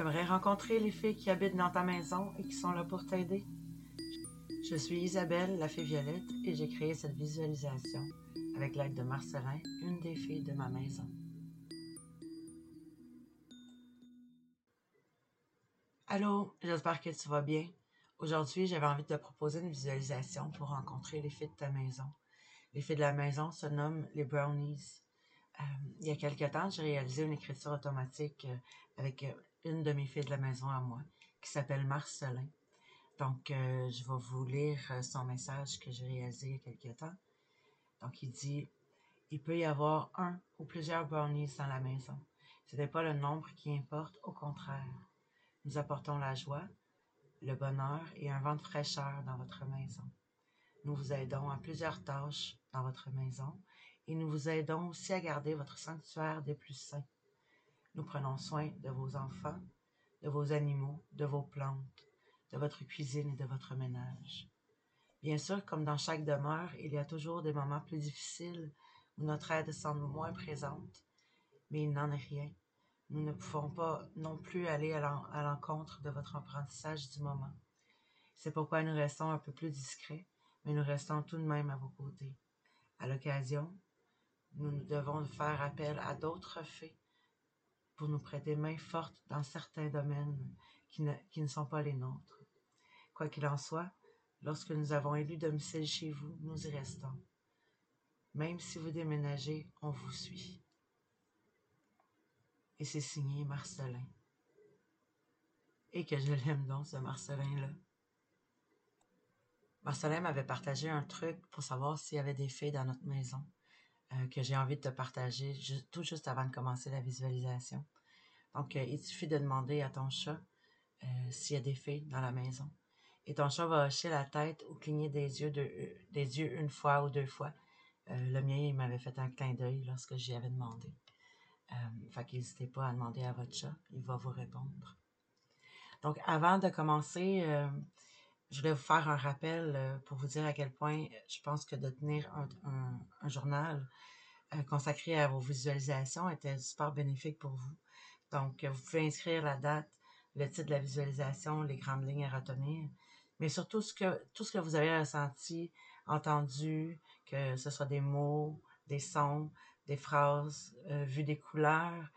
Tu aimerais rencontrer les filles qui habitent dans ta maison et qui sont là pour t'aider? Je suis Isabelle, la fée Violette, et j'ai créé cette visualisation avec l'aide de Marcelin, une des filles de ma maison. Allô, j'espère que tu vas bien. Aujourd'hui, j'avais envie de te proposer une visualisation pour rencontrer les filles de ta maison. Les filles de la maison se nomment les Brownies. Euh, il y a quelque temps, j'ai réalisé une écriture automatique euh, avec euh, une de mes filles de la maison à moi, qui s'appelle Marcelin. Donc, euh, je vais vous lire euh, son message que j'ai réalisé il y a quelque temps. Donc, il dit Il peut y avoir un ou plusieurs brownies dans la maison. Ce n'est pas le nombre qui importe, au contraire. Nous apportons la joie, le bonheur et un vent de fraîcheur dans votre maison. Nous vous aidons à plusieurs tâches dans votre maison et nous vous aidons aussi à garder votre sanctuaire des plus saints. Nous prenons soin de vos enfants, de vos animaux, de vos plantes, de votre cuisine et de votre ménage. Bien sûr, comme dans chaque demeure, il y a toujours des moments plus difficiles où notre aide semble moins présente, mais il n'en est rien. Nous ne pouvons pas non plus aller à l'encontre de votre apprentissage du moment. C'est pourquoi nous restons un peu plus discrets, mais nous restons tout de même à vos côtés. À l'occasion, nous devons faire appel à d'autres fées pour nous prêter main forte dans certains domaines qui ne, qui ne sont pas les nôtres. Quoi qu'il en soit, lorsque nous avons élu domicile chez vous, nous y restons. Même si vous déménagez, on vous suit. Et c'est signé Marcelin. Et que je l'aime donc, ce Marcelin-là. Marcelin m'avait partagé un truc pour savoir s'il y avait des filles dans notre maison euh, que j'ai envie de te partager tout juste avant de commencer la visualisation. Donc, euh, il suffit de demander à ton chat euh, s'il y a des filles dans la maison. Et ton chat va hocher la tête ou cligner des yeux, de, des yeux une fois ou deux fois. le mien, il m'avait fait un clin d'œil lorsque j'y avais demandé. Fait qu'hésitez pas à demander à votre chat, il va vous répondre. Donc, avant de commencer, je voulais vous faire un rappel euh, pour vous dire à quel point je pense que de tenir un, journal euh, consacré à vos visualisations était super bénéfique pour vous. Donc, vous pouvez inscrire la date, le titre de la visualisation, les grandes lignes à retenir, mais surtout tout ce que vous avez ressenti, entendu, que ce soit des mots, des sons, des phrases, euh, vu des couleurs.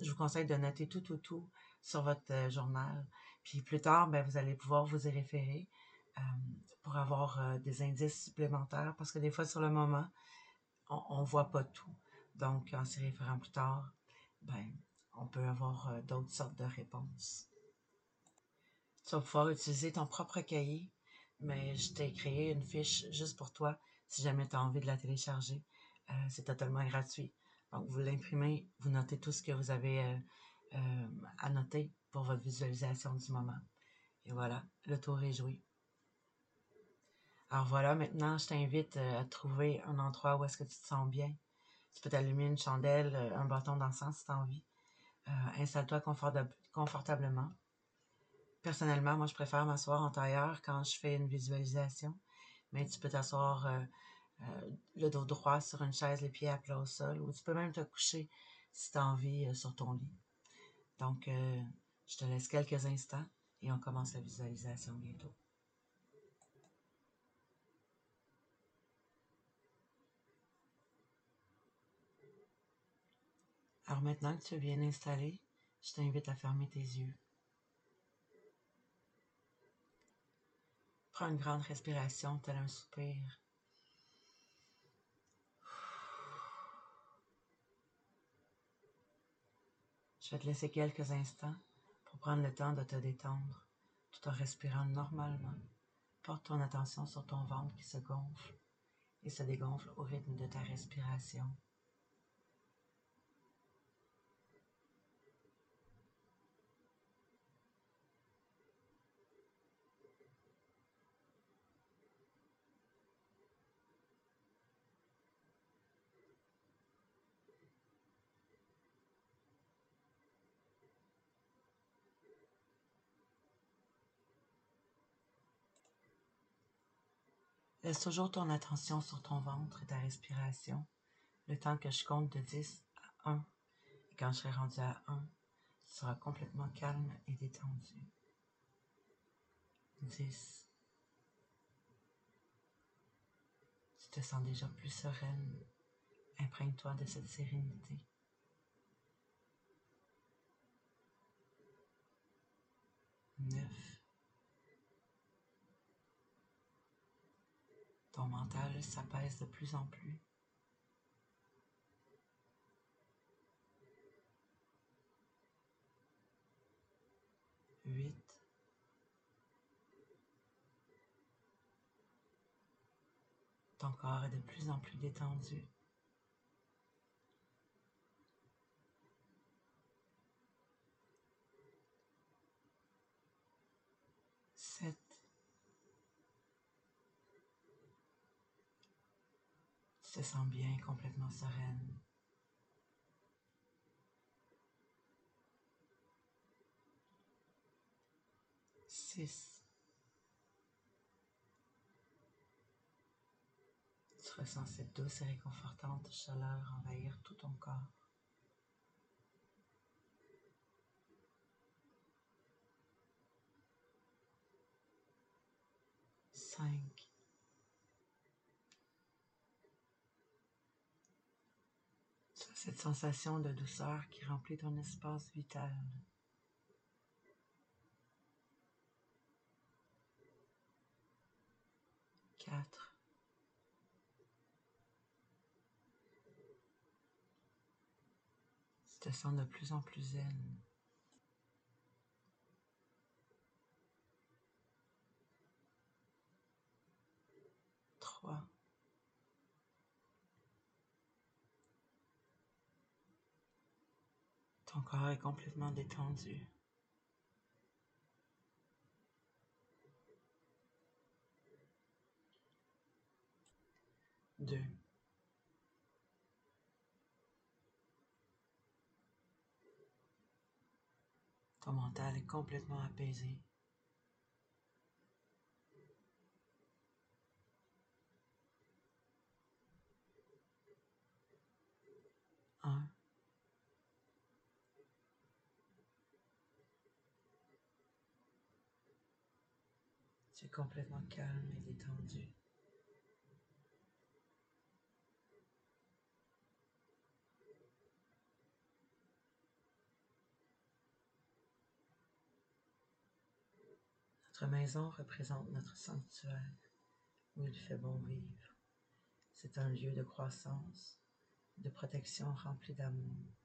je vous conseille de noter tout, tout, tout sur votre journal. Puis plus tard, ben, vous allez pouvoir vous y référer euh, pour avoir euh, des indices supplémentaires parce que des fois, sur le moment, on ne voit pas tout. Donc, en s'y référant plus tard, ben, on peut avoir euh, d'autres sortes de réponses. Tu vas pouvoir utiliser ton propre cahier, mais je t'ai créé une fiche juste pour toi si jamais tu as envie de la télécharger. c'est totalement gratuit. Donc, vous l'imprimez, vous notez tout ce que vous avez à noter pour votre visualisation du moment. Et voilà, le tour est joué. Alors voilà, maintenant, je t'invite euh, à trouver un endroit où est-ce que tu te sens bien. Tu peux t'allumer une chandelle, euh, un bâton d'encens si tu as envie. Euh, installe-toi confortablement. Personnellement, moi, je préfère m'asseoir en tailleur quand je fais une visualisation. Mais tu peux t'asseoir le dos droit sur une chaise, les pieds à plat au sol, ou tu peux même te coucher si tu as envie sur ton lit. Donc, je te laisse quelques instants et on commence la visualisation bientôt. Alors maintenant que tu es bien installé, je t'invite à fermer tes yeux. Prends une grande respiration, tel un soupir. Je vais te laisser quelques instants pour prendre le temps de te détendre tout en respirant normalement. Porte ton attention sur ton ventre qui se gonfle et se dégonfle au rythme de ta respiration. Laisse toujours ton attention sur ton ventre et ta respiration, le temps que je compte de 10 à 1. Et quand je serai rendu à 1, Tu seras complètement calme et détendu. 10. Tu te sens déjà plus sereine. Imprègne-toi de cette sérénité. 9. Mental s'apaise de plus en plus. 8. Ton corps est de plus en plus détendu. Tu te sens bien, complètement sereine. Six. Tu ressens cette douce et réconfortante chaleur envahir tout ton corps. Cinq. Tu as cette sensation de douceur qui remplit ton espace vital. Quatre. te sens de plus en plus zen. Trois. Ton corps est complètement détendu. Deux. Ton mental est complètement apaisé. Un. Complètement calme et détendu. Notre maison représente notre sanctuaire où il fait bon vivre. C'est un lieu de croissance, de protection rempli d'amour.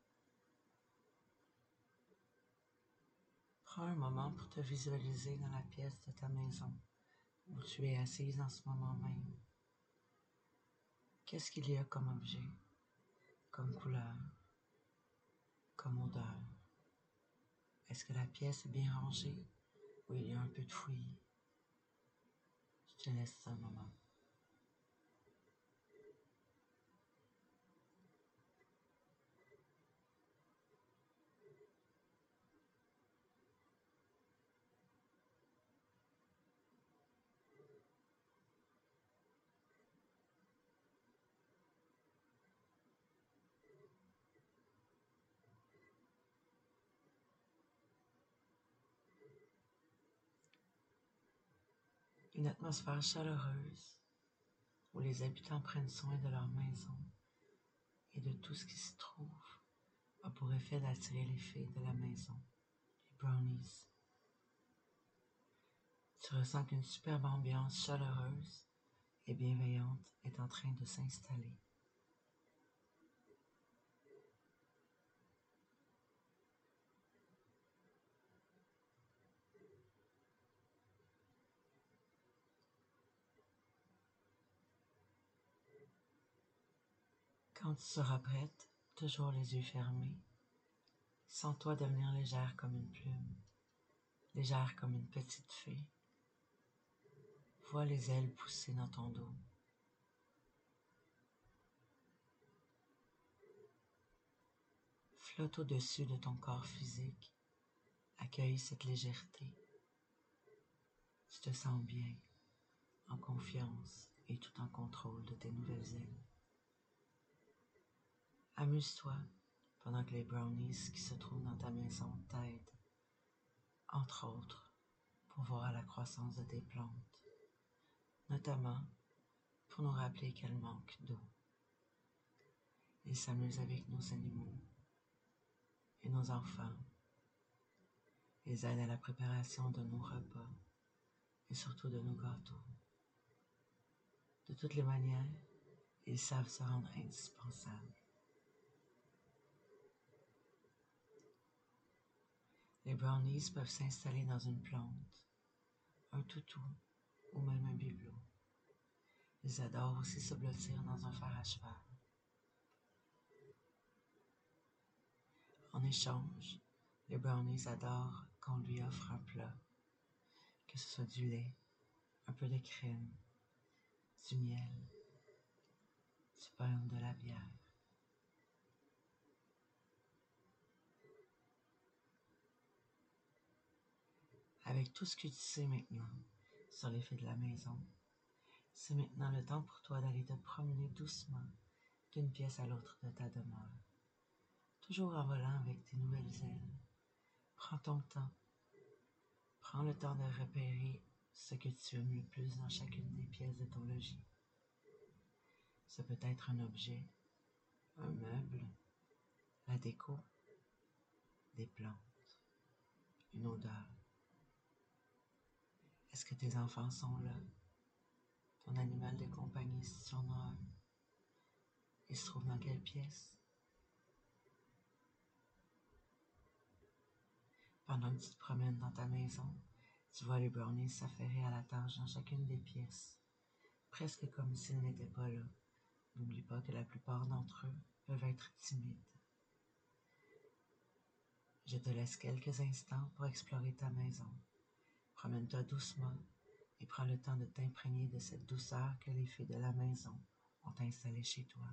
Prends un moment pour te visualiser dans la pièce de ta maison où tu es assise en ce moment même. Qu'est-ce qu'il y a comme objet, comme couleur, comme odeur? Est-ce que la pièce est bien rangée? Oui, il y a un peu de fouillis. Je te laisse un moment. Une atmosphère chaleureuse où les habitants prennent soin de leur maison et de tout ce qui s'y trouve a pour effet d'attirer les filles de la maison, les brownies. Tu ressens qu'une superbe ambiance chaleureuse et bienveillante est en train de s'installer. Quand tu seras prête, toujours les yeux fermés, sens-toi devenir légère comme une plume, légère comme une petite fée. Vois les ailes pousser dans ton dos. Flotte au-dessus de ton corps physique, accueille cette légèreté. Tu te sens bien, en confiance et tout en contrôle de tes nouvelles ailes. Amuse-toi pendant que les brownies qui se trouvent dans ta maison t'aident, entre autres, pour voir la croissance de tes plantes, notamment pour nous rappeler qu'elles manquent d'eau. Ils s'amusent avec nos animaux et nos enfants. Ils aident à la préparation de nos repas et surtout de nos gâteaux. De toutes les manières, ils savent se rendre indispensables. Brownies peuvent s'installer dans une plante, un toutou ou même un bibelot. Ils adorent aussi se blottir dans un fer à cheval. En échange, les brownies adorent qu'on lui offre un plat, que ce soit du lait, un peu de crème, du miel, du pain ou de la bière. Avec tout ce que tu sais maintenant sur les faits de la maison, c'est maintenant le temps pour toi d'aller te promener doucement d'une pièce à l'autre de ta demeure. Toujours en volant avec tes nouvelles ailes. Prends ton temps. Prends le temps de repérer ce que tu aimes le plus dans chacune des pièces de ton logis. Ce peut être un objet, un meuble, la déco, des plantes, une odeur. Est-ce que tes enfants sont là? Ton animal de compagnie, si tu en as un. Il se trouve dans quelle pièce? Pendant que tu te promènes dans ta maison, tu vois les brownies s'affairer à la tâche dans chacune des pièces, presque comme s'ils n'étaient pas là. N'oublie pas que la plupart d'entre eux peuvent être timides. Je te laisse quelques instants pour explorer ta maison. Promène-toi doucement et prends le temps de t'imprégner de cette douceur que les fées de la maison ont installée chez toi.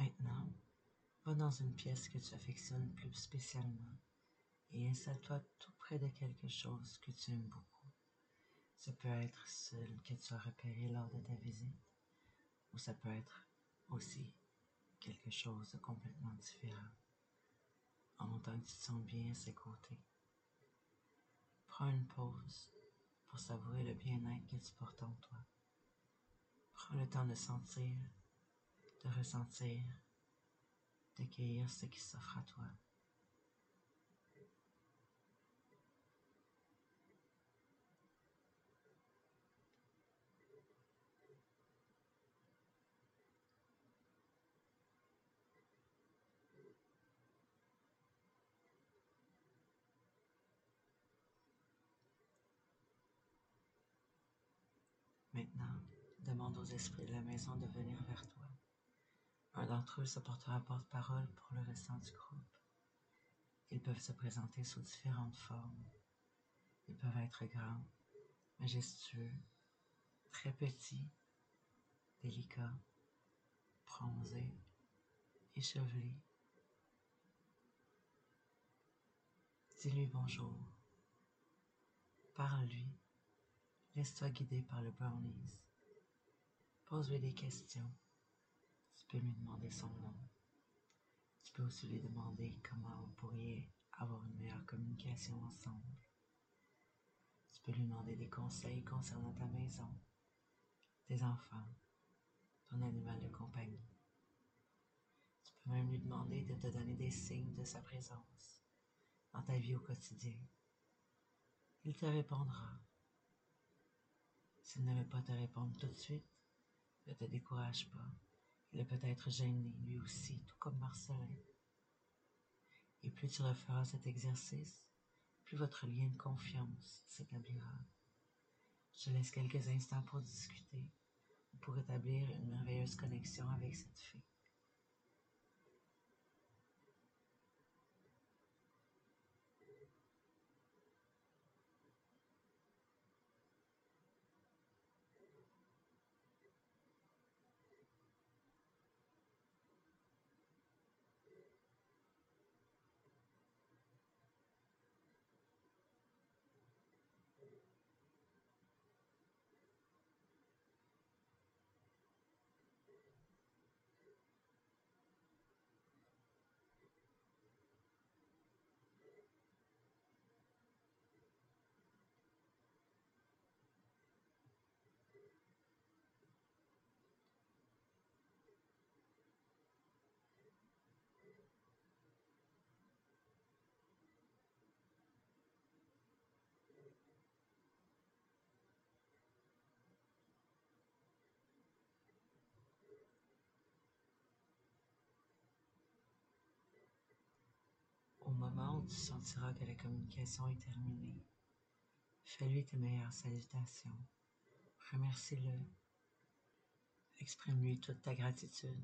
Maintenant, va dans une pièce que tu affectionnes plus spécialement et installe-toi tout près de quelque chose que tu aimes beaucoup. Ça peut être celle que tu as repérée lors de ta visite ou ça peut être aussi quelque chose de complètement différent. En montant tu te sens bien à ses côtés. Prends une pause pour savourer le bien-être que tu portes en toi. Prends le temps de sentir de ressentir, d'accueillir ce qui s'offre à toi. Maintenant, demande aux esprits de la maison de venir vers toi. Un d'entre eux se portera porte-parole pour le restant du groupe. Ils peuvent se présenter sous différentes formes. Ils peuvent être grands, majestueux, très petits, délicats, bronzés, échevelés. Dis-lui bonjour. Parle-lui. Laisse-toi guider par le brownies. Pose-lui des questions. Tu peux lui demander son nom. Tu peux aussi lui demander comment vous pourriez avoir une meilleure communication ensemble. Tu peux lui demander des conseils concernant ta maison, tes enfants, ton animal de compagnie. Tu peux même lui demander de te donner des signes de sa présence dans ta vie au quotidien. Il te répondra. S'il ne veut pas te répondre tout de suite, ne te décourage pas. Il est peut-être gêné, lui aussi, tout comme Marcelin. Et plus tu referas cet exercice, plus votre lien de confiance s'établira. Je laisse quelques instants pour discuter ou pour établir une merveilleuse connexion avec cette fille. Moment où tu sentiras que la communication est terminée, fais-lui tes meilleures salutations. Remercie-le. Exprime-lui toute ta gratitude.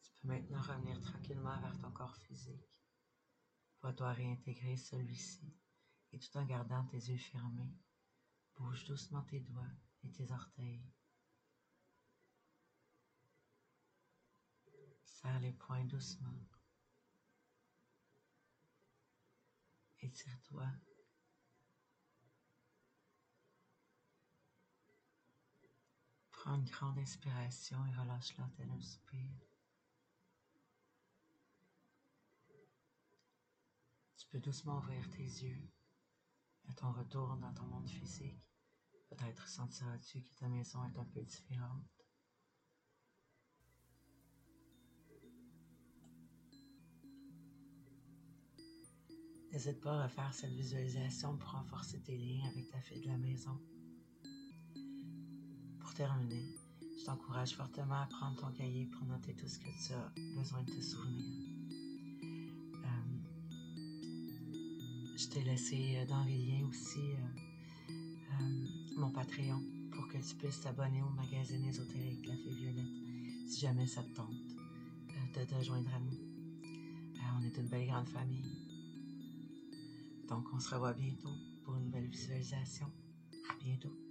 Tu peux maintenant revenir tranquillement vers ton corps physique. Vois-toi réintégrer celui-ci et tout en gardant tes yeux fermés, bouge doucement tes doigts et tes orteils. Serre les poings doucement. Étire-toi. Prends une grande inspiration et relâche-la tel un soupir. Tu peux doucement ouvrir tes yeux. À ton retour dans ton monde physique, peut-être sentiras-tu que ta maison est un peu différente. N'hésite pas à refaire cette visualisation pour renforcer tes liens avec ta fille de la maison. Pour terminer, je t'encourage fortement à prendre ton cahier pour noter tout ce que tu as besoin de te souvenir. Euh, je t'ai laissé euh, dans les liens aussi euh, mon Patreon pour que tu puisses t'abonner au magazine ésotérique La Fée Violette si jamais ça te tente de te joindre à nous. on est une belle grande famille. Donc, on se revoit bientôt pour une nouvelle visualisation. À bientôt.